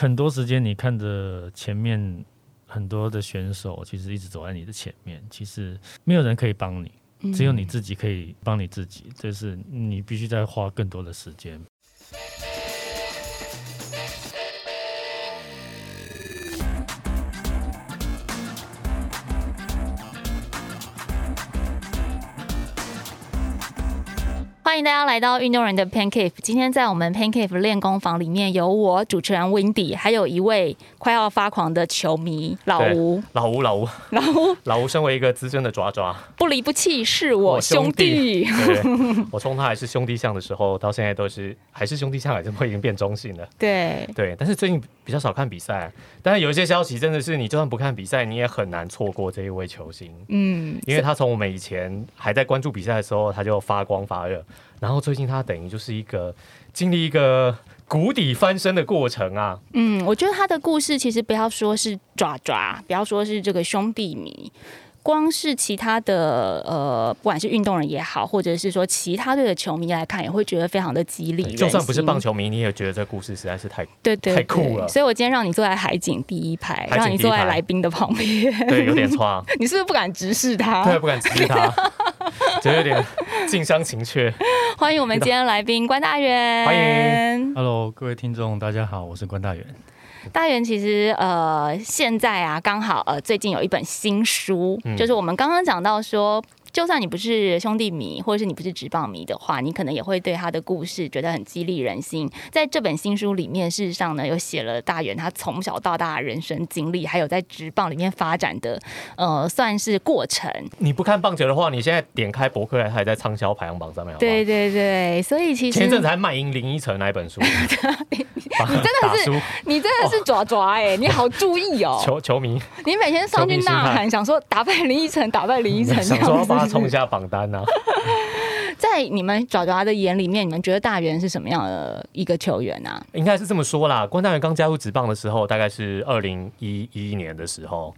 很多时间你看着前面很多的选手，其实一直走在你的前面，其实没有人可以帮你，只有你自己可以帮你自己，就是你必须再花更多的时间。迎大家来到运动人的 Pancake。今天在我们 Pancake 练功房里面，有我主持人 Windy，还有一位快要发狂的球迷老吴。老吴，老吴，老吴，老吴，身为一个资深的爪爪，不离不弃是我兄弟。对，我从他还是兄弟相的时候，到现在都是还是兄弟相，还是会已经变中性了。对对，但是最近比较少看比赛，但是有一些消息真的是，你就算不看比赛，你也很难错过这一位球星。嗯，因为他从我们以前还在关注比赛的时候，他就发光发热。然后最近他等于就是一个经历一个谷底翻身的过程啊。嗯，我觉得他的故事其实不要说是爪爪，不要说是这个兄弟迷。光是其他的呃，不管是运动人也好，或者是说其他队的球迷来看，也会觉得非常的激励。就算不是棒球迷，你也觉得这故事实在是太对对太酷了。所以我今天让你坐在海景第一排，让你坐在来宾的旁边，对，有点差。你是不是不敢直视他？对，不敢直视他，就有点近乡情怯。欢迎我们今天来宾关大元，欢迎，Hello，各位听众，大家好，我是关大元。大元其实呃，现在啊，刚好呃，最近有一本新书，就是我们刚刚讲到说。就算你不是兄弟迷，或者是你不是直棒迷的话，你可能也会对他的故事觉得很激励人心。在这本新书里面，事实上呢，有写了大元他从小到大的人生经历，还有在直棒里面发展的呃，算是过程。你不看棒球的话，你现在点开博客来，还在畅销排行榜上面。对对对，所以其实前阵子还卖赢林依晨那本 书，你真的是你真的是爪爪哎，你好注意哦，球球迷，你每天上去呐喊，想说打败林依晨，打败林依晨这样子。冲一下榜单呢？在你们爪爪的眼里面，你们觉得大元是什么样的一个球员呢？应该是这么说啦。关大元刚加入职棒的时候，大概是二零一一年的时候。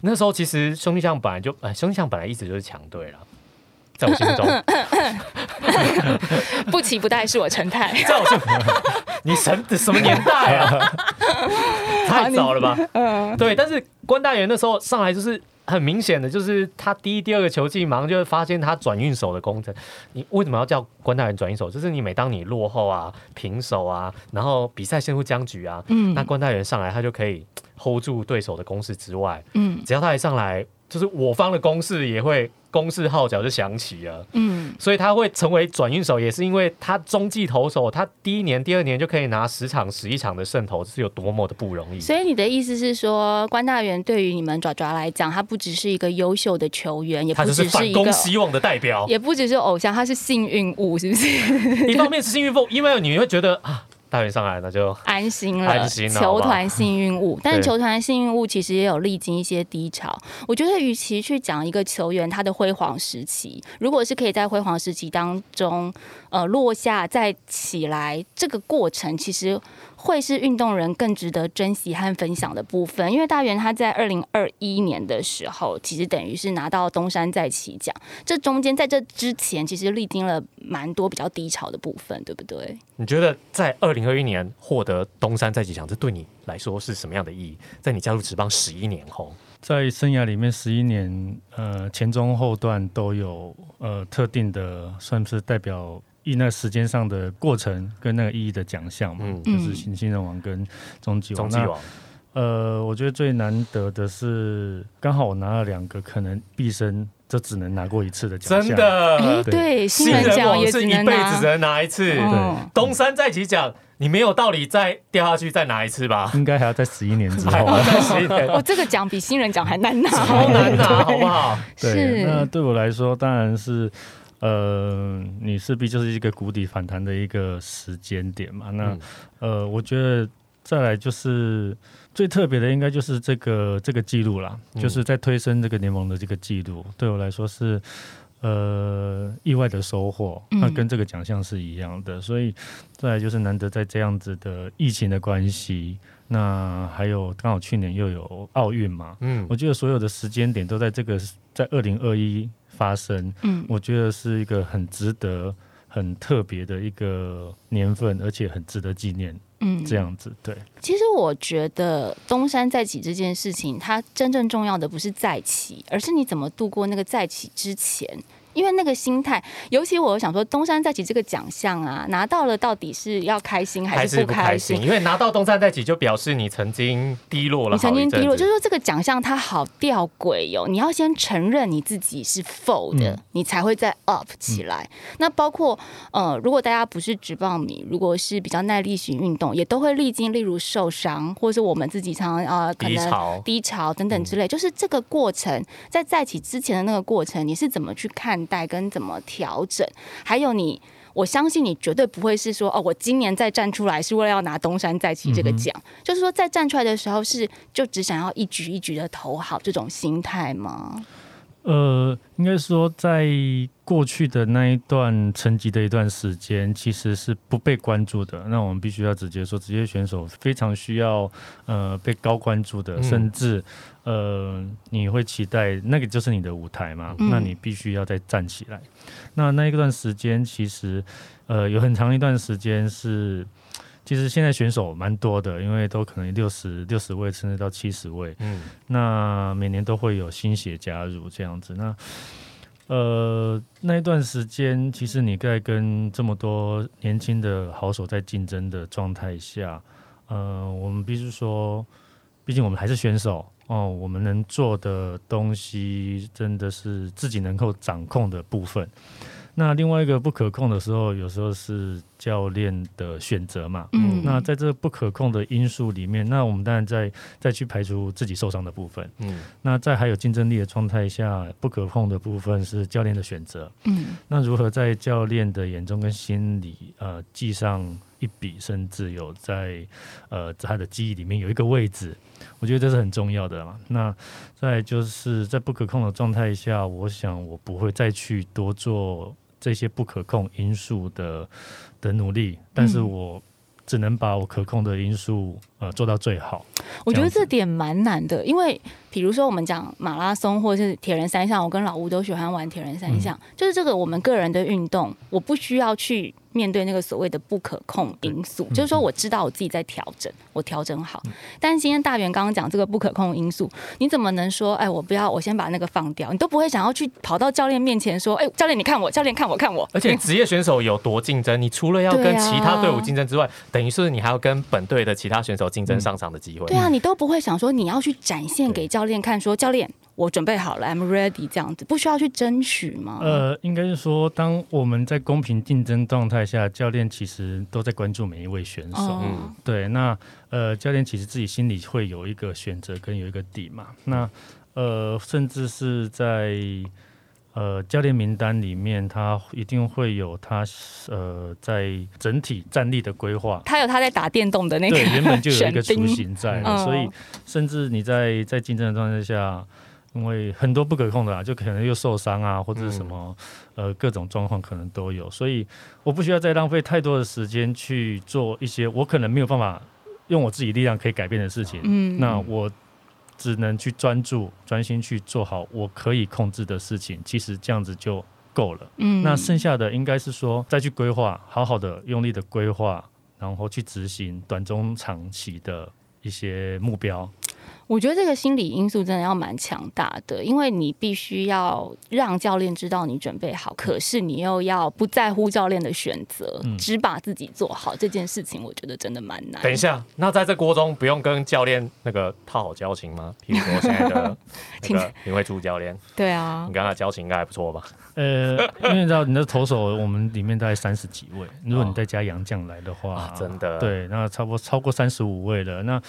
那时候其实兄弟象本来就，哎，兄弟象本来一直就是强队了，在我心中。不期不待是我陈太。在我心，你神什么年代啊？太早了吧？嗯，对。但是关大元那时候上来就是。很明显的就是他第一、第二个球季，马上就会发现他转运手的功程。你为什么要叫关大人转运手？就是你每当你落后啊、平手啊，然后比赛陷入僵局啊，嗯，那关大人上来，他就可以 hold 住对手的攻势之外，嗯，只要他一上来，就是我方的攻势也会。攻势号角就响起了，嗯，所以他会成为转运手，也是因为他中继投手，他第一年、第二年就可以拿十场、十一场的胜投，是有多么的不容易。所以你的意思是说，关大元对于你们爪爪来讲，他不只是一个优秀的球员，也不只是反攻希望的代表，也不只是偶像，他是幸运物，是不是？一方面是幸运物，因为你会觉得啊。大运上来那就安心了，安心了。球团幸运物，但是球团幸运物其实也有历经一些低潮。我觉得，与其去讲一个球员他的辉煌时期，如果是可以在辉煌时期当中，呃，落下再起来，这个过程其实。会是运动人更值得珍惜和分享的部分，因为大元他在二零二一年的时候，其实等于是拿到东山再起奖。这中间在这之前，其实历经了蛮多比较低潮的部分，对不对？你觉得在二零二一年获得东山再起奖，这对你来说是什么样的意义？在你加入职棒十一年后，在生涯里面十一年，呃，前中后段都有呃特定的，算是代表。以那时间上的过程跟那个意义的奖项嘛，就是新新人王跟终极王。那呃，我觉得最难得的是，刚好我拿了两个，可能毕生就只能拿过一次的奖项。真的，对，新人奖也是一辈子只能拿一次。对，东山再起奖，你没有道理再掉下去再拿一次吧？应该还要在十一年之 后。再十一 年，哦，这个奖比新人奖还难拿，超难拿，好不好？对，那对我来说，当然是。呃，你势必就是一个谷底反弹的一个时间点嘛。那呃，我觉得再来就是最特别的，应该就是这个这个记录啦，就是在推升这个联盟的这个记录，对我来说是呃意外的收获。那跟这个奖项是一样的，所以再来就是难得在这样子的疫情的关系，那还有刚好去年又有奥运嘛，嗯，我觉得所有的时间点都在这个在二零二一。发生，嗯，我觉得是一个很值得、很特别的一个年份，而且很值得纪念嗯，这样子对。其实我觉得东山再起这件事情，它真正重要的不是再起，而是你怎么度过那个再起之前。因为那个心态，尤其我想说，东山再起这个奖项啊，拿到了到底是要开心还是不开心？因为拿到东山再起，就表示你曾经低落了。你曾经低落，就是说这个奖项它好吊诡哟。你要先承认你自己是的，你才会再 up 起来。那包括呃，如果大家不是直棒迷，如果是比较耐力型运动，也都会历经例如受伤，或者是我们自己常常呃可能、低潮等等之类。就是这个过程，在再起之前的那个过程，你是怎么去看？待跟怎么调整，还有你，我相信你绝对不会是说哦，我今年再站出来是为了要拿东山再起这个奖，就是说在站出来的时候是就只想要一局一局的投好这种心态吗？呃，应该说，在过去的那一段成绩的一段时间，其实是不被关注的。那我们必须要直接说，职业选手非常需要呃被高关注的，甚至呃你会期待那个就是你的舞台嘛？那你必须要再站起来。那那一段时间，其实呃有很长一段时间是。其实现在选手蛮多的，因为都可能六十六十位甚至到七十位。嗯，那每年都会有新血加入这样子。那呃那一段时间，其实你在跟这么多年轻的好手在竞争的状态下，呃，我们必须说，毕竟我们还是选手哦，我们能做的东西真的是自己能够掌控的部分。那另外一个不可控的时候，有时候是教练的选择嘛。嗯。那在这不可控的因素里面，那我们当然再再去排除自己受伤的部分。嗯。那在还有竞争力的状态下，不可控的部分是教练的选择。嗯。那如何在教练的眼中跟心里，呃，记上一笔，甚至有在呃他的记忆里面有一个位置，我觉得这是很重要的嘛。那再就是在不可控的状态下，我想我不会再去多做。这些不可控因素的的努力，但是我只能把我可控的因素呃做到最好。我觉得这点蛮难的，因为比如说我们讲马拉松或者是铁人三项，我跟老吴都喜欢玩铁人三项，就是这个我们个人的运动，我不需要去。面对那个所谓的不可控因素，就是说我知道我自己在调整，我调整好。但是今天大元刚刚讲这个不可控因素，你怎么能说？哎，我不要，我先把那个放掉。你都不会想要去跑到教练面前说：“哎，教练你看我，教练看我，看我。”而且 职业选手有多竞争？你除了要跟其他队伍竞争之外，等于是你还要跟本队的其他选手竞争上场的机会。对啊，你都不会想说你要去展现给教练看，说教练。我准备好了，I'm ready，这样子不需要去争取吗？呃，应该是说，当我们在公平竞争状态下，教练其实都在关注每一位选手。嗯，对，那呃，教练其实自己心里会有一个选择跟有一个底嘛。那呃，甚至是在呃教练名单里面，他一定会有他呃在整体战力的规划。他有他在打电动的那个，对，原本就有一个 雏形在，所以甚至你在在竞争的状态下。因为很多不可控的啊，就可能又受伤啊，或者是什么，呃，各种状况可能都有，所以我不需要再浪费太多的时间去做一些我可能没有办法用我自己力量可以改变的事情。嗯，那我只能去专注、专心去做好我可以控制的事情。其实这样子就够了。嗯，那剩下的应该是说再去规划，好好的用力的规划，然后去执行短中长期的一些目标。我觉得这个心理因素真的要蛮强大的，因为你必须要让教练知道你准备好，可是你又要不在乎教练的选择，只把自己做好这件事情，我觉得真的蛮难。等一下，那在这锅中不用跟教练那个套好交情吗？譬如说现在的那个林慧珠教练，对啊，你跟他交情应该还不错吧？呃，因为你知道你的投手，我们里面大概三十几位，如果你再加杨将来的话，真的对，那差不多超过三十五位了，那。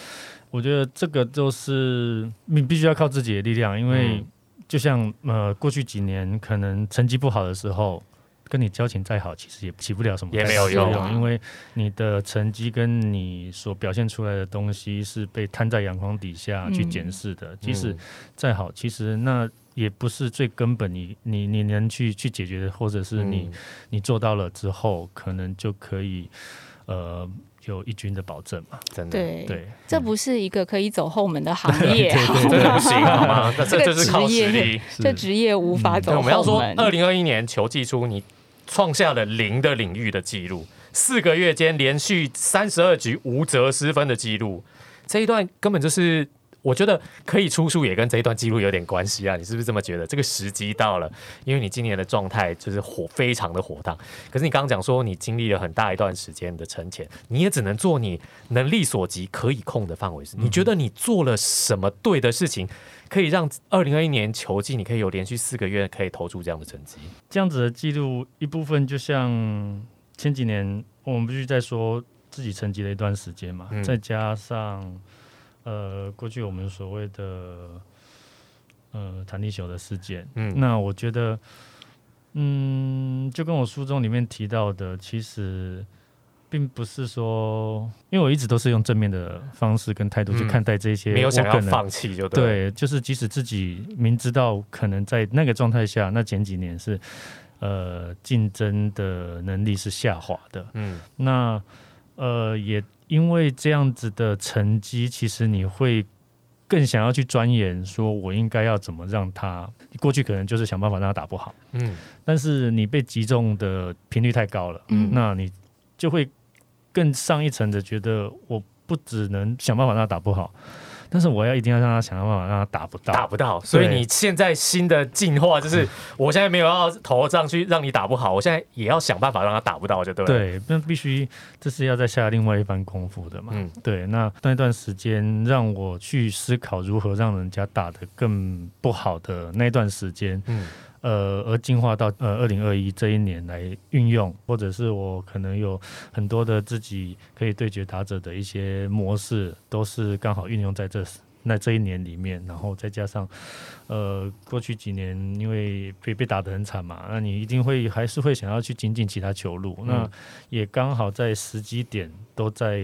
我觉得这个就是你必须要靠自己的力量，因为就像呃过去几年可能成绩不好的时候，跟你交情再好，其实也起不了什么也没有用，因为你的成绩跟你所表现出来的东西是被摊在阳光底下去检视的，即使再好，其实那也不是最根本，你你你能去去解决的，或者是你你做到了之后，可能就可以呃。有一军的保证嘛？真的对对，这不是一个可以走后门的行业，真的不行好吗？这这是靠实力，这职业无法走后门。我们要说，二零二一年球季初你创下了零的领域的记录，四个月间连续三十二局无责失分的记录，这一段根本就是。我觉得可以出书也跟这一段记录有点关系啊，你是不是这么觉得？这个时机到了，因为你今年的状态就是火非常的火烫。可是你刚刚讲说你经历了很大一段时间的沉潜，你也只能做你能力所及可以控的范围。你觉得你做了什么对的事情，可以让二零二一年球季你可以有连续四个月可以投出这样的成绩？这样子的记录一部分就像前几年我们必须在说自己沉寂了一段时间嘛，再加上。呃，过去我们所谓的呃弹力球的事件，嗯，那我觉得，嗯，就跟我书中里面提到的，其实并不是说，因为我一直都是用正面的方式跟态度去看待这些，没有想要放弃就对，就是即使自己明知道可能在那个状态下，那前几年是呃竞争的能力是下滑的，嗯，那呃也。因为这样子的成绩，其实你会更想要去钻研，说我应该要怎么让他过去可能就是想办法让他打不好，嗯，但是你被击中的频率太高了，嗯，那你就会更上一层的觉得，我不只能想办法让他打不好。但是我要一定要让他想办法让他打不到，打不到。所以你现在新的进化就是，我现在没有要投上去让你打不好，我现在也要想办法让他打不到，就对。对，那必须这是要再下另外一番功夫的嘛。嗯，对。那那段时间让我去思考如何让人家打得更不好的那段时间，嗯。呃，而进化到呃二零二一这一年来运用，或者是我可能有很多的自己可以对决打者的一些模式，都是刚好运用在这那这一年里面，然后再加上。呃，过去几年因为被被打得很惨嘛，那你一定会还是会想要去精进其他球路，那也刚好在时机点都在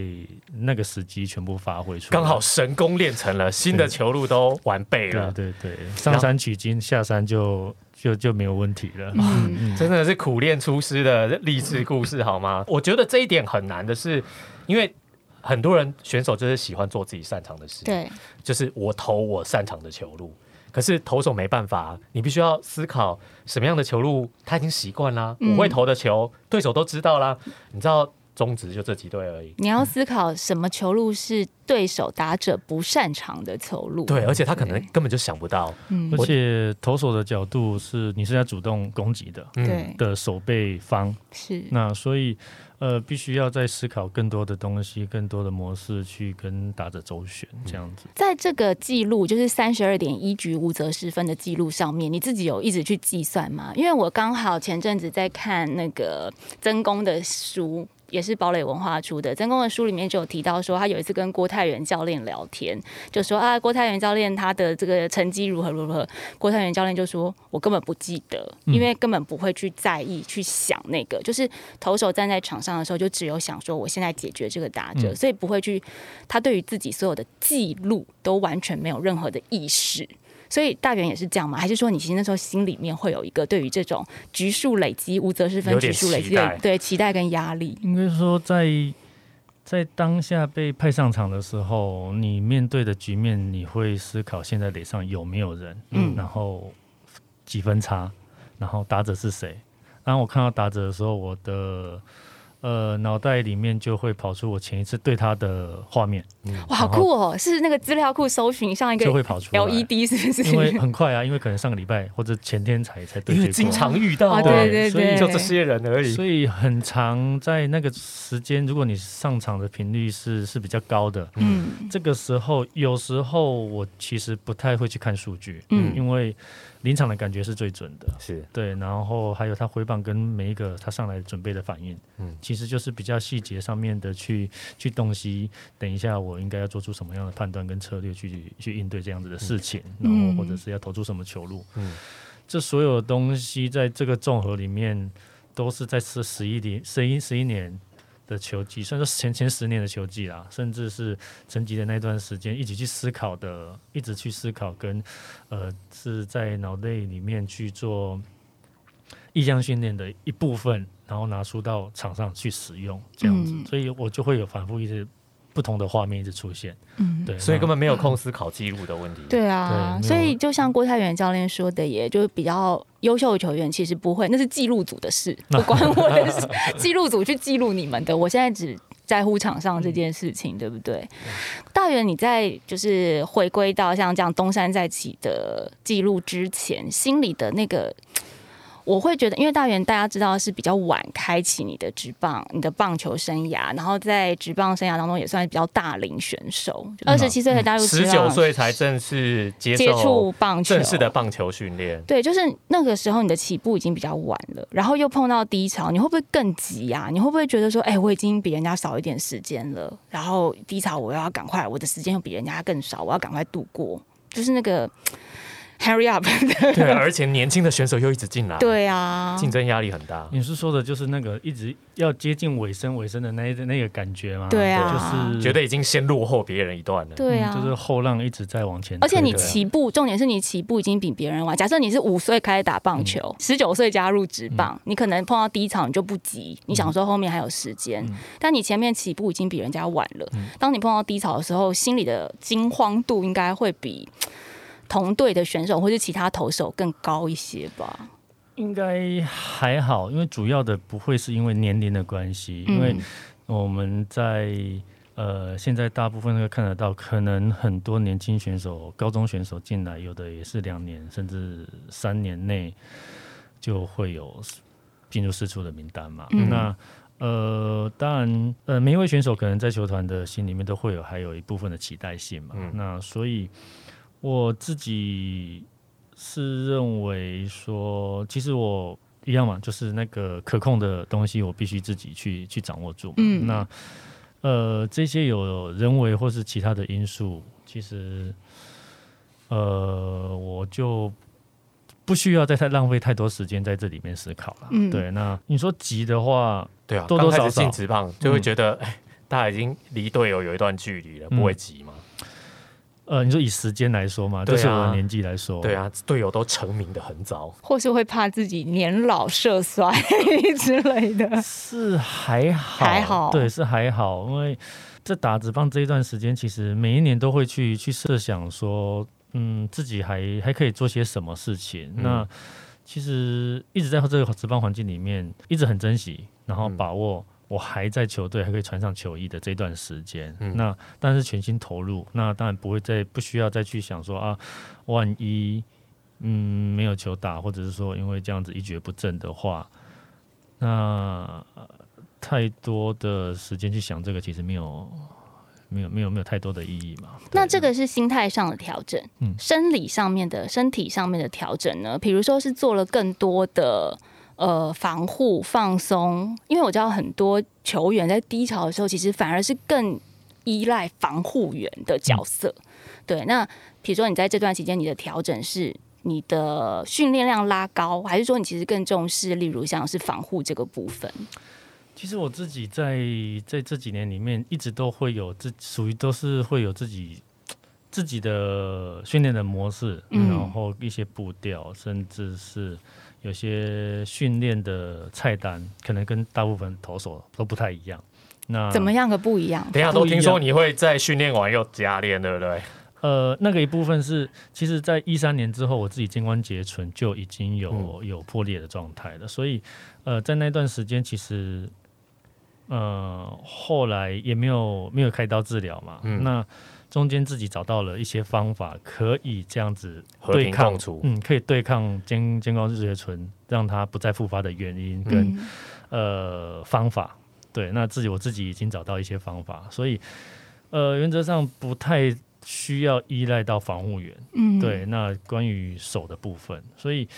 那个时机全部发挥出来，刚好神功练成了，新的球路都完备了，对对对，上山取经，下山就就就没有问题了，嗯，真的是苦练出师的励志故事好吗？我觉得这一点很难的是，因为很多人选手就是喜欢做自己擅长的事，对，就是我投我擅长的球路。可是投手没办法，你必须要思考什么样的球路他已经习惯啦，我会投的球，对手都知道啦。你知道中职就这几队而已。你要思考什么球路是对手打者不擅长的球路。对，而且他可能根本就想不到。嗯，而且投手的角度是你是在主动攻击的，对的守备方是那所以。呃，必须要再思考更多的东西，更多的模式去跟打者周旋，这样子。在这个记录，就是三十二点一局无责失分的记录上面，你自己有一直去计算吗？因为我刚好前阵子在看那个曾公的书。也是堡垒文化出的，曾公的书里面就有提到说，他有一次跟郭泰元教练聊天，就说啊，郭泰元教练他的这个成绩如何如何。郭泰元教练就说，我根本不记得，因为根本不会去在意去想那个，就是投手站在场上的时候，就只有想说我现在解决这个打者，所以不会去，他对于自己所有的记录都完全没有任何的意识。所以大元也是这样吗？还是说你其实那时候心里面会有一个对于这种局数累积、无责是分局数累积的对期待跟压力？应该说，在在当下被派上场的时候，你面对的局面，你会思考现在垒上有没有人，嗯，然后几分差，然后打者是谁？当我看到打者的时候，我的。呃，脑袋里面就会跑出我前一次对他的画面。哇，好酷哦！是那个资料库搜寻像一个就会跑出 LED，是不是？因为很快啊，因为可能上个礼拜或者前天才才对。因为经常遇到，对对对，就这些人而已。所以很长在那个时间，如果你上场的频率是是比较高的，嗯，这个时候有时候我其实不太会去看数据，嗯，因为。临场的感觉是最准的，是对，然后还有他回棒跟每一个他上来准备的反应，嗯，其实就是比较细节上面的去去洞悉，等一下我应该要做出什么样的判断跟策略去去应对这样子的事情，然后或者是要投出什么球路，嗯，这所有东西在这个综合里面都是在这十一年十一十一年。的球技，算是前前十年的球技啦，甚至是成绩的那段时间，一起去思考的，一直去思考，跟呃是在脑袋里面去做意向训练的一部分，然后拿出到场上去使用，这样子，所以我就会有反复一直不同的画面一直出现。嗯，对，所以根本没有空思考记录的问题。对啊，所以就像郭泰元教练说的，也就比较优秀的球员，其实不会，那是记录组的事，不关我的事。记录组去记录你们的，我现在只在乎场上这件事情，对不对？大元，你在就是回归到像这样东山再起的记录之前，心里的那个。我会觉得，因为大元大家知道是比较晚开启你的职棒、你的棒球生涯，然后在职棒生涯当中也算是比较大龄选手，二十七岁才加入，十九岁才正式接触棒球，正式的棒球训练。对，就是那个时候你的起步已经比较晚了，然后又碰到低潮，你会不会更急呀？你会不会觉得说，哎，我已经比人家少一点时间了，然后低潮我要赶快，我的时间又比人家更少，我要赶快度过，就是那个。Hurry up！对，而且年轻的选手又一直进来，对啊，竞争压力很大。你是说的就是那个一直要接近尾声、尾声的那那个感觉吗？对啊，就是觉得已经先落后别人一段了。对啊，就是后浪一直在往前。而且你起步，重点是你起步已经比别人晚。假设你是五岁开始打棒球，十九岁加入职棒，你可能碰到低潮你就不急，你想说后面还有时间。但你前面起步已经比人家晚了，当你碰到低潮的时候，心里的惊慌度应该会比。同队的选手或者其他投手更高一些吧？应该还好，因为主要的不会是因为年龄的关系，因为我们在呃现在大部分都看得到，可能很多年轻选手、高中选手进来，有的也是两年甚至三年内就会有进入四出的名单嘛。那呃，当然呃，每一位选手可能在球团的心里面都会有还有一部分的期待性嘛。那所以。我自己是认为说，其实我一样嘛，就是那个可控的东西，我必须自己去去掌握住。嗯，那呃，这些有人为或是其他的因素，其实呃，我就不需要再太浪费太多时间在这里面思考了。嗯，对。那你说急的话，对啊，多多少少性直棒就会觉得，哎，大家已经离队友有一段距离了，不会急吗？呃，你说以时间来说嘛，就是我的年纪来说，对啊，队友都成名的很早，或是会怕自己年老色衰之类的，是还好，还好，对，是还好，因为在打职棒这一段时间，其实每一年都会去去设想说，嗯，自己还还可以做些什么事情。那其实一直在这个职棒环境里面，一直很珍惜，然后把握。我还在球队，还可以穿上球衣的这段时间，那但是全心投入，那当然不会再不需要再去想说啊，万一嗯没有球打，或者是说因为这样子一蹶不振的话，那太多的时间去想这个，其实没有没有没有没有太多的意义嘛。那这个是心态上的调整，嗯，生理上面的身体上面的调整呢？比如说是做了更多的。呃，防护放松，因为我知道很多球员在低潮的时候，其实反而是更依赖防护员的角色。对，那比如说你在这段期间，你的调整是你的训练量拉高，还是说你其实更重视，例如像是防护这个部分？其实我自己在在这几年里面，一直都会有自属于都是会有自己自己的训练的模式，然后一些步调，甚至是。有些训练的菜单可能跟大部分投手都不太一样。那怎么样个不一样？等下都听说你会在训练完又加练，对不对？呃，那个一部分是，其实在一三年之后，我自己肩关节唇就已经有有破裂的状态了，所以呃，在那段时间其实呃后来也没有没有开刀治疗嘛。那中间自己找到了一些方法，可以这样子对抗，嗯，可以对抗肩肩高日结醇，让它不再复发的原因跟呃方法。对，那自己我自己已经找到一些方法，所以呃原则上不太需要依赖到防护员。嗯，对。那关于手的部分，所以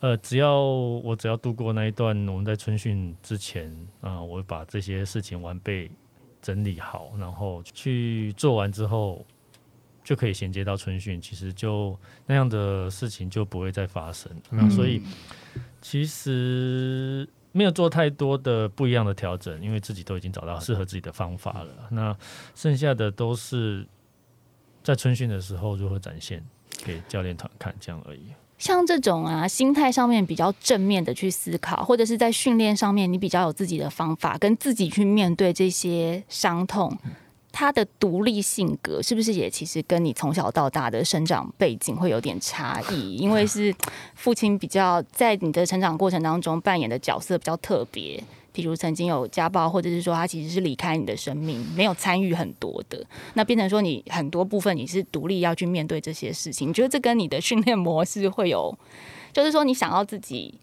呃只要我只要度过那一段，我们在春训之前啊，我把这些事情完备。整理好，然后去做完之后，就可以衔接到春训。其实就那样的事情就不会再发生。那所以其实没有做太多的不一样的调整，因为自己都已经找到适合自己的方法了。那剩下的都是在春训的时候如何展现给教练团看，这样而已。像这种啊，心态上面比较正面的去思考，或者是在训练上面你比较有自己的方法，跟自己去面对这些伤痛，他的独立性格是不是也其实跟你从小到大的生长背景会有点差异？因为是父亲比较在你的成长过程当中扮演的角色比较特别，比如曾经有家暴，或者是说他其实是离开你的生命，没有参与很多的，那变成说你很多部分你是独立要去面对这些事情。你觉得这跟你的训练模式会有，就是说你想要自己。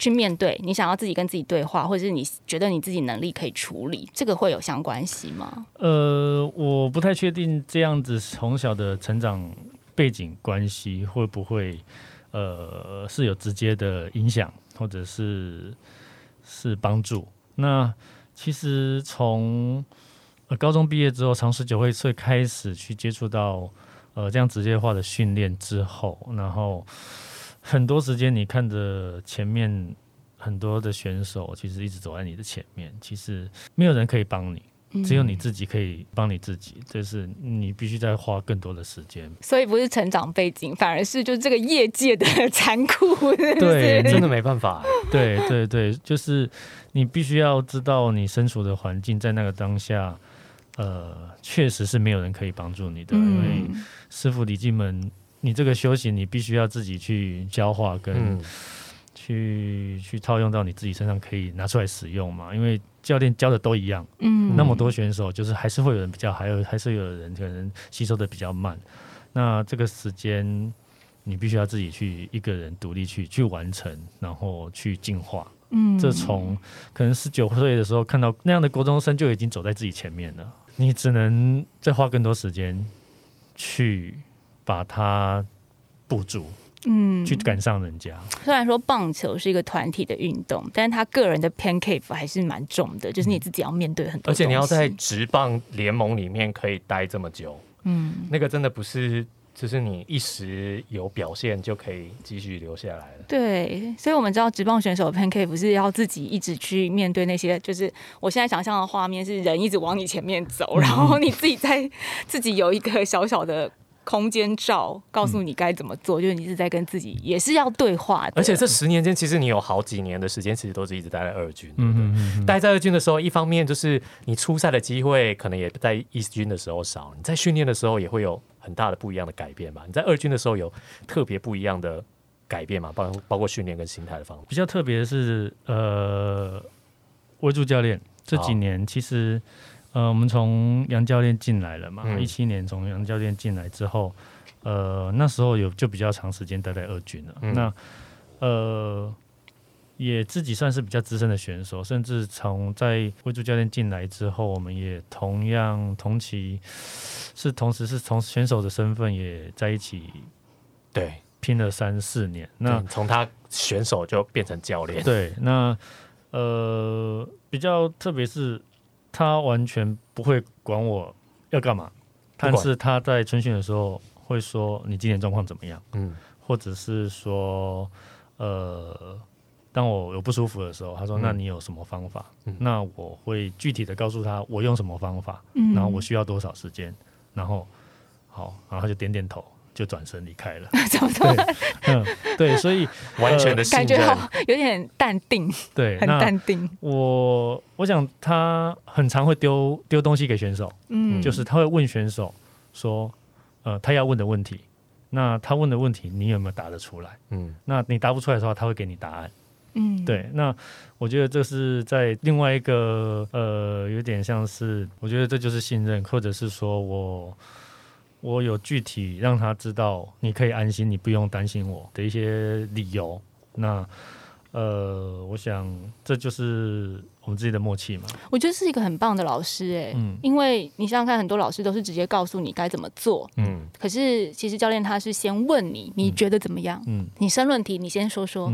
去面对你想要自己跟自己对话，或者是你觉得你自己能力可以处理，这个会有相关系吗？呃，我不太确定这样子从小的成长背景关系会不会呃是有直接的影响，或者是是帮助。那其实从高中毕业之后，长十九会最开始去接触到呃这样职业化的训练之后，然后。很多时间，你看着前面很多的选手，其实一直走在你的前面，其实没有人可以帮你，只有你自己可以帮你自己，就是你必须再花更多的时间。所以不是成长背景，反而是就这个业界的残酷。对，真的 没办法。对对对，就是你必须要知道你身处的环境，在那个当下，呃，确实是没有人可以帮助你的，因为师傅李进门。你这个修行，你必须要自己去消化，跟去去套用到你自己身上，可以拿出来使用嘛？因为教练教的都一样，嗯，那么多选手，就是还是会有人比较，还有还是有人可能吸收的比较慢。那这个时间，你必须要自己去一个人独立去去完成，然后去进化。嗯，这从可能十九岁的时候看到那样的国中生就已经走在自己前面了，你只能再花更多时间去。把它补足，嗯，去赶上人家。虽然说棒球是一个团体的运动，但是他个人的 pancake 还是蛮重的，就是你自己要面对很多。而且你要在职棒联盟里面可以待这么久，嗯，那个真的不是。就是你一时有表现就可以继续留下来了。对，所以我们知道职棒选手 pancake 不是要自己一直去面对那些，就是我现在想象的画面是人一直往你前面走，然后你自己在自己有一个小小的。空间照告诉你该怎么做，就是你是在跟自己也是要对话的。而且这十年间，其实你有好几年的时间，其实都是一直待在二军。嗯嗯嗯。待在二军的时候，一方面就是你出赛的机会可能也在一军的时候少，你在训练的时候也会有很大的不一样的改变吧？你在二军的时候有特别不一样的改变嘛？包包括训练跟心态的方面。比较特别的是，呃，威助教练这几年其实。呃，我们从杨教练进来了嘛？一七年从杨教练进来之后，呃，那时候有就比较长时间待在二军了。那呃，也自己算是比较资深的选手，甚至从在魏助教练进来之后，我们也同样同期是同时是从选手的身份也在一起，对，拼了三四年。那从他选手就变成教练，对，那呃，比较特别是。他完全不会管我要干嘛，但是他在春训的时候会说你今年状况怎么样，嗯，或者是说，呃，当我有不舒服的时候，他说那你有什么方法？那我会具体的告诉他我用什么方法，然后我需要多少时间，然后好，然后他就点点头。就转身离开了，怎么说？嗯，对，所以 完全的感觉好，有点淡定，对，很淡定。我我想他很常会丢丢东西给选手，嗯，就是他会问选手说，呃，他要问的问题，那他问的问题你有没有答得出来？嗯，那你答不出来的话，他会给你答案，嗯，对。那我觉得这是在另外一个呃，有点像是，我觉得这就是信任，或者是说我。我有具体让他知道，你可以安心，你不用担心我的一些理由。那呃，我想这就是我们自己的默契嘛。我觉得是一个很棒的老师，哎，嗯，因为你想想看，很多老师都是直接告诉你该怎么做，嗯，可是其实教练他是先问你，你觉得怎么样？嗯，你申论题，你先说说。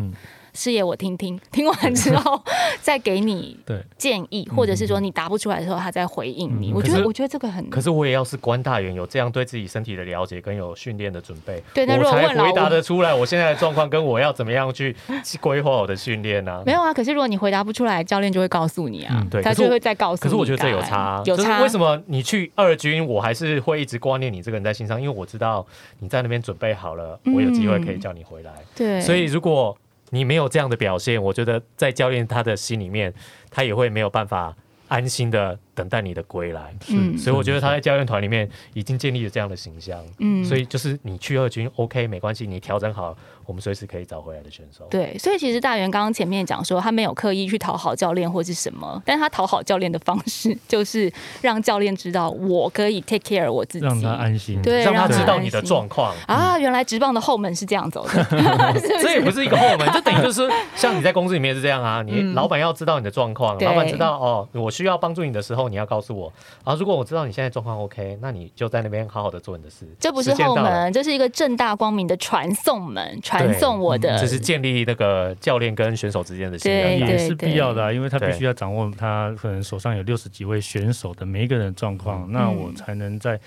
事业我听听，听完之后 再给你建议，或者是说你答不出来的时候，他再回应你。我觉得，我觉得这个很。可是我也要是官大员，有这样对自己身体的了解跟有训练的准备，对，我才回答得出来我现在的状况跟我要怎么样去规划我的训练呢？没有啊，可是如果你回答不出来，教练就会告诉你啊，对，他就会再告诉。可是我觉得这有差，有差。为什么你去二军，我还是会一直挂念你这个人在心上？因为我知道你在那边准备好了，我有机会可以叫你回来。对，所以如果。你没有这样的表现，我觉得在教练他的心里面，他也会没有办法安心的等待你的归来。嗯所以我觉得他在教练团里面已经建立了这样的形象。嗯所以就是你去二军 OK 没关系，你调整好，我们随时可以找回来的选手。对，所以其实大元刚刚前面讲说，他没有刻意去讨好教练或是什么，但他讨好教练的方式就是让教练知道我可以 take care 我自己，让他安心。对让他知道你的状况。啊，原来直棒的后门是这样走的，这也不是一个后门，这等于就是像你在公司里面是这样啊，你嗯老板要知道你的状况，老板知道哦，我需要帮助你的时候，你要告诉我。然后如果我知道你现在状况 OK，那你就在那边好好的做你的事。这不是后门，这是一个正大光明的传送门，传送我的这是建立那个教练跟选手之间的信任。也是必要的、啊，因为他必须要掌握他可能手上有六十几位选手的每一个人的状况，那我才能在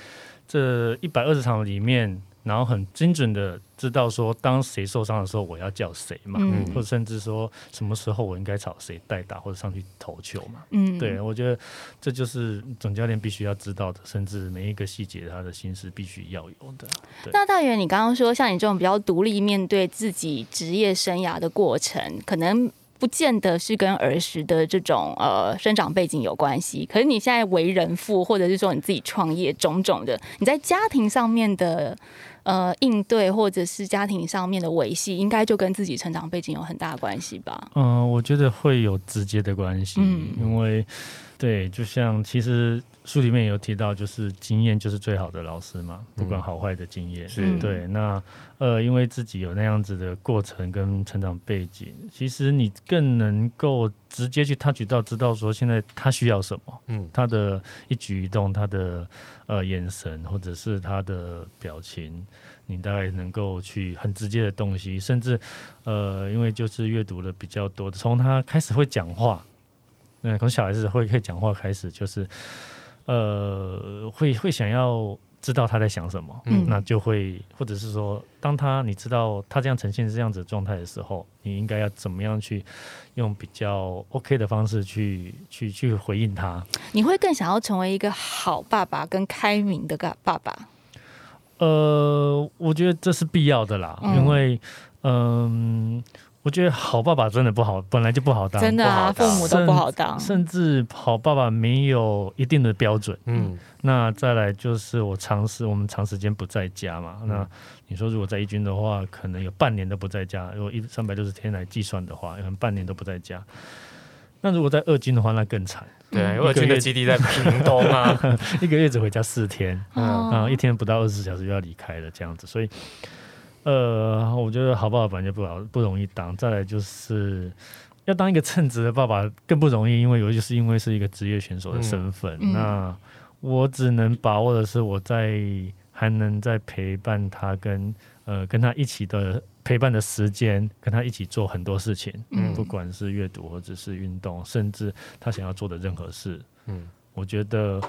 这一百二十场里面，然后很精准的知道说，当谁受伤的时候，我要叫谁嘛，嗯或者甚至说什么时候我应该找谁代打或者上去投球嘛。嗯，对，我觉得这就是总教练必须要知道的，甚至每一个细节他的心思必须要有的。那大元，你刚刚说像你这种比较独立面对自己职业生涯的过程，可能不见得是跟儿时的这种呃生长背景有关系。可是你现在为人父，或者是说你自己创业种种的，你在家庭上面的呃应对，或者是家庭上面的维系，应该就跟自己成长背景有很大的关系吧？嗯、我觉得会有直接的关系，嗯因为对，就像其实书里面有提到，就是经验就是最好的老师嘛，不管好坏的经验。是。对，那呃，因为自己有那样子的过程跟成长背景，其实你更能够直接去 touch 到，知道说现在他需要什么，嗯，他的一举一动，他的呃眼神，或者是他的表情，你大概能够去很直接的东西，甚至呃，因为就是阅读的比较多，从他开始会讲话，嗯，从小孩子会会讲话开始，就是呃，会会想要知道他在想什么，嗯那就会或者是说，当他你知道他这样呈现这样子的状态的时候，你应该要怎么样去用比较 OK 的方式去去去回应他。你会更想要成为一个好爸爸跟开明的个爸爸？呃，我觉得这是必要的啦，嗯因为嗯、我觉得好爸爸真的不好，本来就不好当，真的啊，父母都不好当。甚至好爸爸没有一定的标准。嗯，那再来就是我尝试我们长时间不在家嘛，嗯。那你说如果在一军的话，可能有半年都不在家，如果一三百六十天来计算的话，可能半年都不在家。那如果在二军的话，那更惨，对，嗯因为二军的基地在屏东啊，一个月 只回家四天，嗯啊，一天不到二十四小时就要离开了，这样子，所以，呃，我觉得好爸爸本来就不好不容易当，再来就是要当一个称职的爸爸更不容易，因为尤其是因为是一个职业选手的身份，那我只能把握的是我在还能在陪伴他跟呃跟他一起的陪伴的时间，跟他一起做很多事情，嗯。不管是阅读或者是运动，甚至他想要做的任何事，嗯，我觉得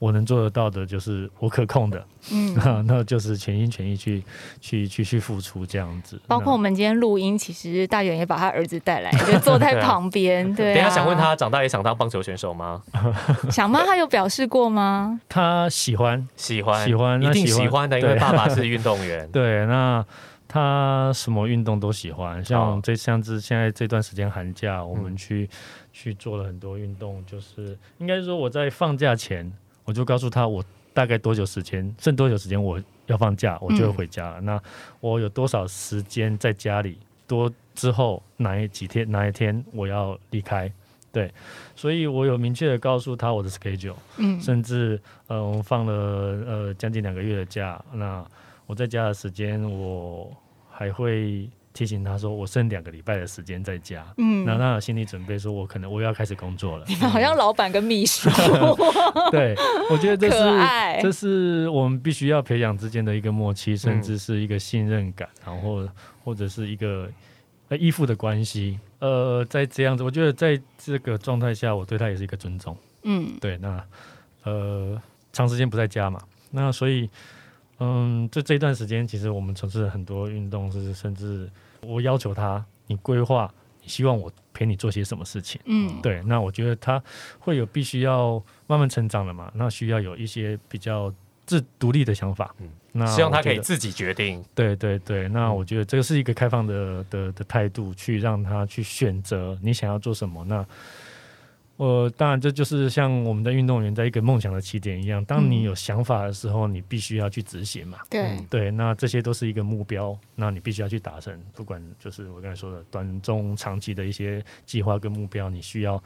我能做得到的就是我可控的，嗯，那 那就是全心全意去去去去付出这样子。包括我们今天录音，其实大远也把他儿子带来，就坐在 旁边。对、啊，等下想问，他长大也想当棒球选手吗？想吗？他有表示过吗？他喜欢，喜欢，喜欢一定喜欢的，因为爸爸是运动员。对，那他什么运动都喜欢，像这像这现在这段时间寒假，我们嗯去、去做了很多运动，就是应该说我在放假前，我就告诉他我大概多久时间，剩多久时间我要放假，我就会回家了。那我有多少时间在家里，多之后哪一几天哪一天我要离开。对，所以我有明确的告诉他我的 schedule，嗯甚至呃，我们放了呃将近两个月的假，那我在家的时间，我还会提醒他说，我剩两个礼拜的时间在家，嗯。那他有心理准备，说我可能我要开始工作了。你们好像老板跟秘书，对，我觉得这是这是我们必须要培养之间的一个默契，甚至是一个信任感，然后或者是一个呃依附的关系。呃，在这样子，我觉得在这个状态下，我对他也是一个尊重。嗯。对，那呃，长时间不在家嘛，那所以，嗯，这这一段时间，其实我们从事了很多运动，是甚至我要求他，你规划，你希望我陪你做些什么事情。嗯，对，那我觉得他会有必须要慢慢成长的嘛，那需要有一些比较自独立的想法。嗯那希望他可以自己决定。对对对，那嗯我觉得这个是一个开放的的的态度，去让他去选择你想要做什么。那我当然这就是像我们的运动员在一个梦想的起点一样，当你有想法的时候，你必须要去执行嘛。对对，那这些都是一个目标，那你必须要去达成。不管就是我刚才说的短中长期的一些计划跟目标，你需要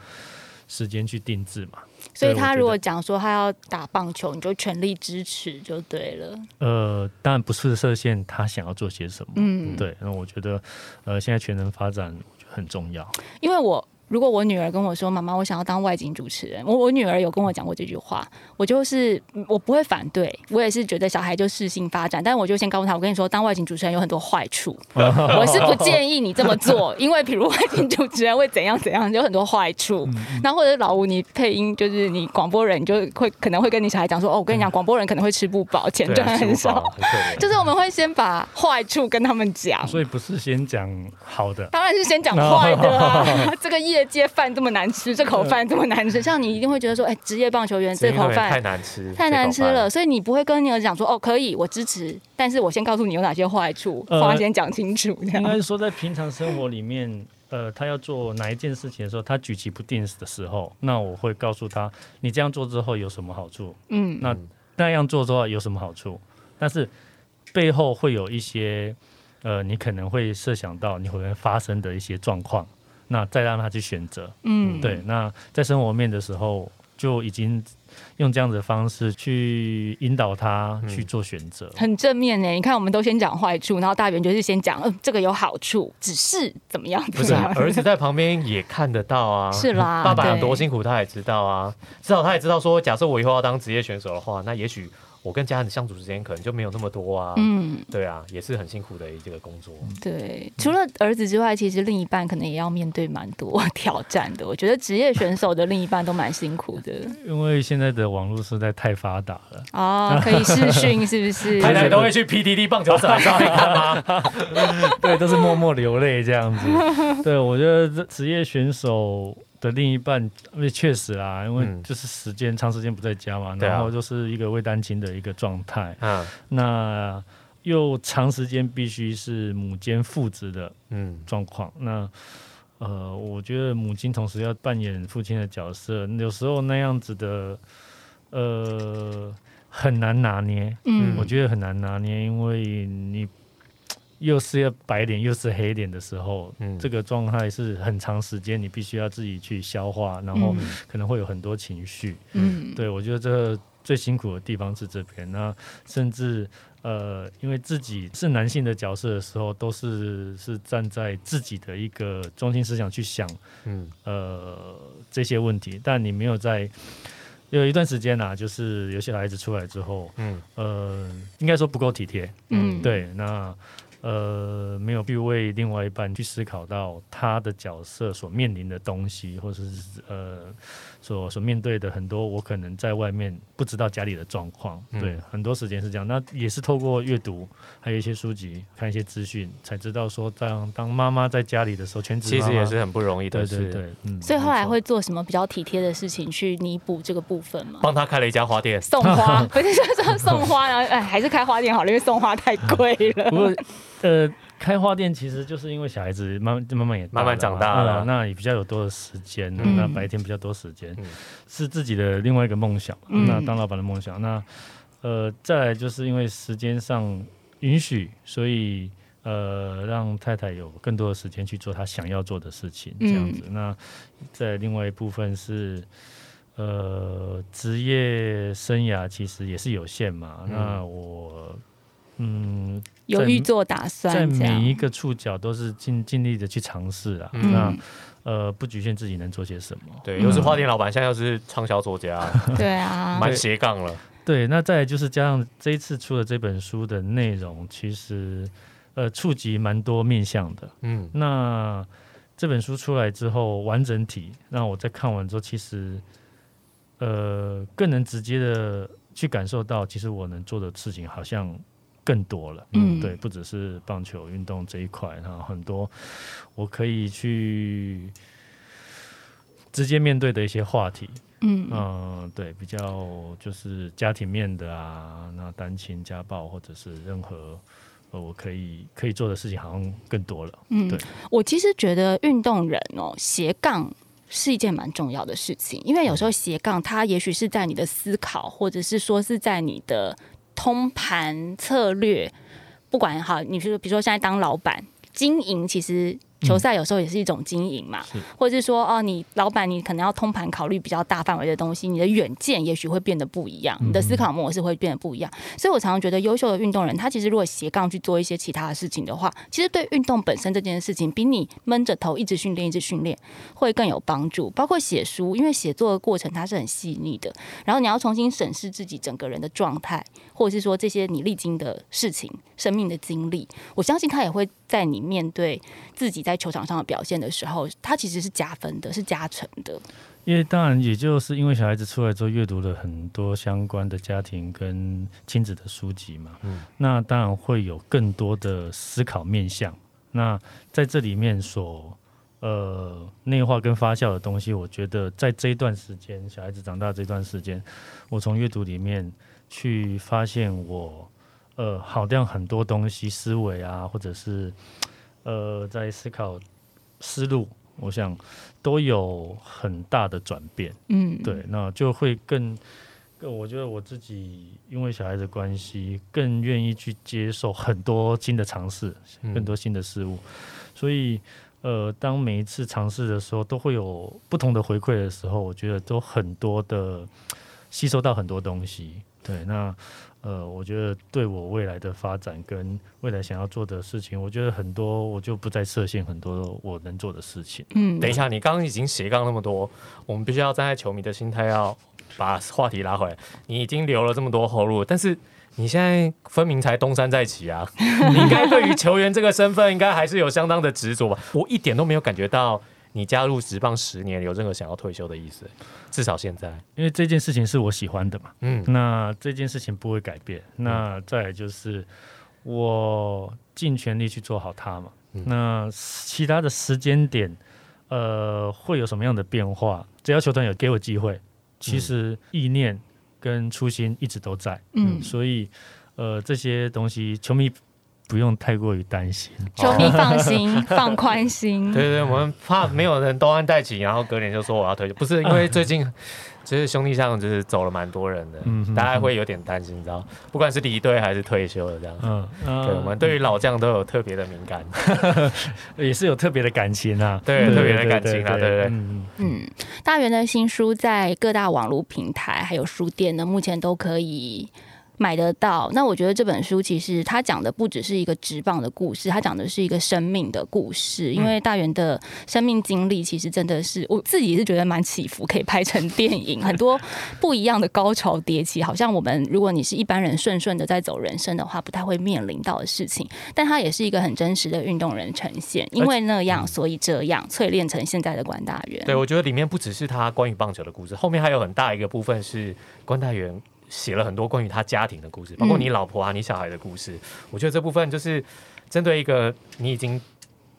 时间去定制嘛。所以他如果讲说他要打棒球，你就全力支持就对了。呃，当然不是设限，他想要做些什么。嗯，对。那我觉得，呃，现在全能发展很重要，因为我。如果我女儿跟我说：“妈妈，我想要当外景主持人。”我我女儿有跟我讲过这句话，我就是我不会反对，我也是觉得小孩就适性发展，但是我就先告诉他：“我跟你说，当外景主持人有很多坏处，我是不建议你这么做，因为比如外景主持人会怎样怎样，有很多坏处。那或者老吴你配音，就是你广播人，你就会可能会跟你小孩讲说：‘哦，我跟你讲，广播人可能会吃不饱，钱赚很少。’就是我们会先把坏处跟他们讲，所以不是先讲好的，当然是先讲坏的啊。这个业界饭这么难吃，这口饭这么难吃，像你一定会觉得说，哎，职业棒球员这口饭太难吃，太难吃了，所以你不会跟你儿子讲说，哦，可以，我支持，但是我先告诉你有哪些坏处，话先讲清楚。应该是说，在平常生活里面，呃，他要做哪一件事情的时候，他举棋不定的时候，那我会告诉他，你这样做之后有什么好处？嗯，那那样做之后有什么好处？但是背后会有一些，呃，你可能会设想到你会发生的一些状况。那再让他去选择，嗯，对。那在生活面的时候，就已经用这样子的方式去引导他去做选择，很正面呢。你看，我们都先讲坏处，然后大圆就是先讲，嗯，这个有好处，只是怎么样？不是，儿子在旁边也看得到啊，是啦。爸爸有多辛苦，他也知道啊。至少他也知道说，假设我以后要当职业选手的话，那也许。我跟家人相处时间可能就没有那么多啊，嗯，对啊，也是很辛苦的这个工作。对，除了儿子之外，其实另一半可能也要面对蛮多 挑战的。我觉得职业选手的另一半都蛮辛苦的，因为现在的网络实在太发达了哦，可以视讯是不是？太太都会去 P D D 棒球场上看吗？对，都是默默流泪这样子。对，我觉得这职业选手。的另一半，因为确实啦，因为就是时间长时间不在家嘛，然后就是一个未单亲的一个状态，嗯，那又长时间必须是母兼父职的，嗯，状况，那呃，我觉得母亲同时要扮演父亲的角色，有时候那样子的，呃，很难拿捏，嗯，我觉得很难拿捏，因为你。又是要白脸又是黑脸的时候，嗯这个状态是很长时间，你必须要自己去消化，然后可能会有很多情绪。嗯，对我觉得这最辛苦的地方是这边。那甚至呃，因为自己是男性的角色的时候，都是是站在自己的一个中心思想去想，嗯，呃，这些问题。但你没有在有一段时间呐，就是有些孩子出来之后，嗯，呃，应该说不够体贴。嗯，对，那。呃，没有去为另外一半去思考到他的角色所面临的东西，或者是呃所所面对的很多，我可能在外面不知道家里的状况。对，很多时间是这样。那也是透过阅读，还有一些书籍，看一些资讯，才知道说，当当妈妈在家里的时候，全职其实也是很不容易的事。对对对，嗯。所以后来会做什么比较体贴的事情去弥补这个部分吗？帮他开了一家花店，送花，不是说送花然后哎，还是开花店好了，因为送花太贵了。不过。呃，开花店其实就是因为小孩子慢慢慢也慢慢长大了，那也比较有多的时间，那白天比较多时间，是自己的另外一个梦想，那当老板的梦想。那呃，再来就是因为时间上允许，所以呃，让太太有更多的时间去做她想要做的事情，这样子。那在另外一部分是呃，职业生涯其实也是有限嘛，那我。嗯，有预做打算，在每一个触角都是尽尽力的去尝试啊。那呃，不局限自己能做些什么。对，又是花店老板，现在又是畅销作家，对啊，蛮斜杠了。对，那再就是加上这一次出的这本书的内容，其实呃触及蛮多面向的。嗯，那这本书出来之后，完整体那我在看完之后，其实呃更能直接的去感受到，其实我能做的事情好像。更多了，嗯，对，不只是棒球运动这一块，然后很多我可以去直接面对的一些话题，嗯。嗯，对，比较就是家庭面的啊，那单亲家暴或者是任何呃，我可以可以做的事情好像更多了，嗯，对，我其实觉得运动人哦斜杠。是一件蛮重要的事情，因为有时候斜杠它也许是在你的思考，或者是说是在你的通盘策略，不管哈，你是比如说现在当老板经营，其实。球赛有时候也是一种经营嘛，或者是说哦，你老板你可能要通盘考虑比较大范围的东西，你的远见也许会变得不一样，你的思考模式会变得不一样。所以我常常觉得，优秀的运动人他其实如果斜杠去做一些其他的事情的话，其实对运动本身这件事情，比你闷着头一直训练一直训练会更有帮助。包括写书，因为写作的过程它是很细腻的，然后你要重新审视自己整个人的状态，或者是说这些你历经的事情、生命的经历，我相信他也会在你面对自己在。球场上的表现的时候，他其实是加分的，是加成的。因为当然，也就是因为小孩子出来之后，阅读了很多相关的家庭跟亲子的书籍嘛，嗯，那当然会有更多的思考面向。那在这里面所呃内化跟发酵的东西，我觉得在这一段时间，小孩子长大这段时间，我从阅读里面去发现我呃好像很多东西思维啊，或者是。呃，在思考思路，我想都有很大的转变。嗯，对，那就会更，我觉得我自己因为小孩子关系，更愿意去接受很多新的尝试，更多新的事物。所以，呃，当每一次尝试的时候，都会有不同的回馈的时候，我觉得都很多的吸收到很多东西。对，那。呃，我觉得对我未来的发展跟未来想要做的事情，我觉得很多我就不再设限很多我能做的事情。嗯，等一下，你刚刚已经斜杠那么多，我们必须要站在球迷的心态，要把话题拉回来。你已经留了这么多后路，但是你现在分明才东山再起啊！你应该对于球员这个身份，应该还是有相当的执着吧？我一点都没有感觉到。你加入职棒十年，有任何想要退休的意思？至少现在，因为这件事情是我喜欢的嘛，嗯，那这件事情不会改变。那再来就是我尽全力去做好它嘛。那其他的时间点，呃，会有什么样的变化？只要球团有给我机会，其实意念跟初心一直都在，嗯，所以呃，这些东西球迷。不用太过于担心，球迷放心，放宽心。对对，我们怕没有人东安待起，然后隔年就说我要退休，不是因为最近 其实兄弟象就是走了蛮多人的，大家会有点担心，你知道，不管是离队还是退休的这样。嗯，对，我们对于老将都有特别的敏感，也是有特别的感情啊，对，特别的感情啊，对对对。嗯，大元的新书在各大网络平台还有书店呢，目前都可以。买得到，那我觉得这本书其实它讲的不只是一个直棒的故事，它讲的是一个生命的故事。因为大元的生命经历其实真的是我自己是觉得蛮起伏，可以拍成电影，很多不一样的高潮迭起，好像我们如果你是一般人顺顺的在走人生的话，不太会面临到的事情。但它也是一个很真实的运动人呈现，因为那样所以这样淬炼成现在的关大元。对，我觉得里面不只是他关于棒球的故事，后面还有很大一个部分是关大元。写了很多关于他家庭的故事，包括你老婆啊、你小孩的故事。我觉得这部分就是针对一个你已经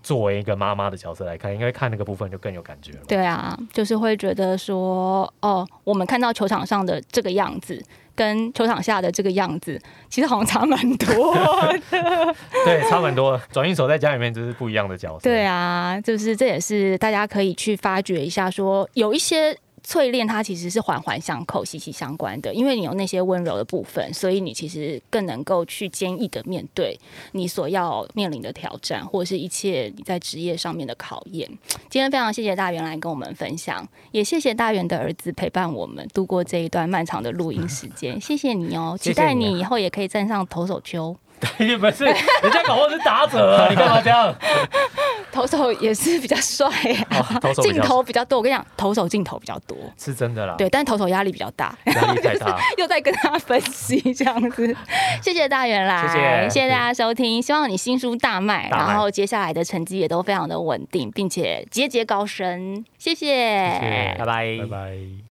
作为一个妈妈的角色来看，应该看那个部分就更有感觉了。对啊，就是会觉得说，哦，我们看到球场上的这个样子，跟球场下的这个样子，其实好像差蛮多的。对，差蛮多。转运手在家里面就是不一样的角色。对啊，就是这也是大家可以去发掘一下，说有一些。淬炼它其实是环环相扣、息息相关的，因为你有那些温柔的部分，所以你其实更能够去坚毅的面对你所要面临的挑战，或者是一切你在职业上面的考验。今天非常谢谢大元来跟我们分享，也谢谢大元的儿子陪伴我们度过这一段漫长的录音时间。谢谢你哦，期待你以后也可以站上投手丘。对，不是，人家搞我是打者啊，你干嘛这样？投手也是比较帅啊，镜头比较多。我跟你讲，投手镜头比较多，是真的啦。对，但是投手压力比较大，压力太大。又在跟他分析这样子，谢谢大元来，谢谢，谢谢大家收听。希望你新书大卖，然后接下来的成绩也都非常的稳定，并且节节高升。谢谢，拜拜，拜拜。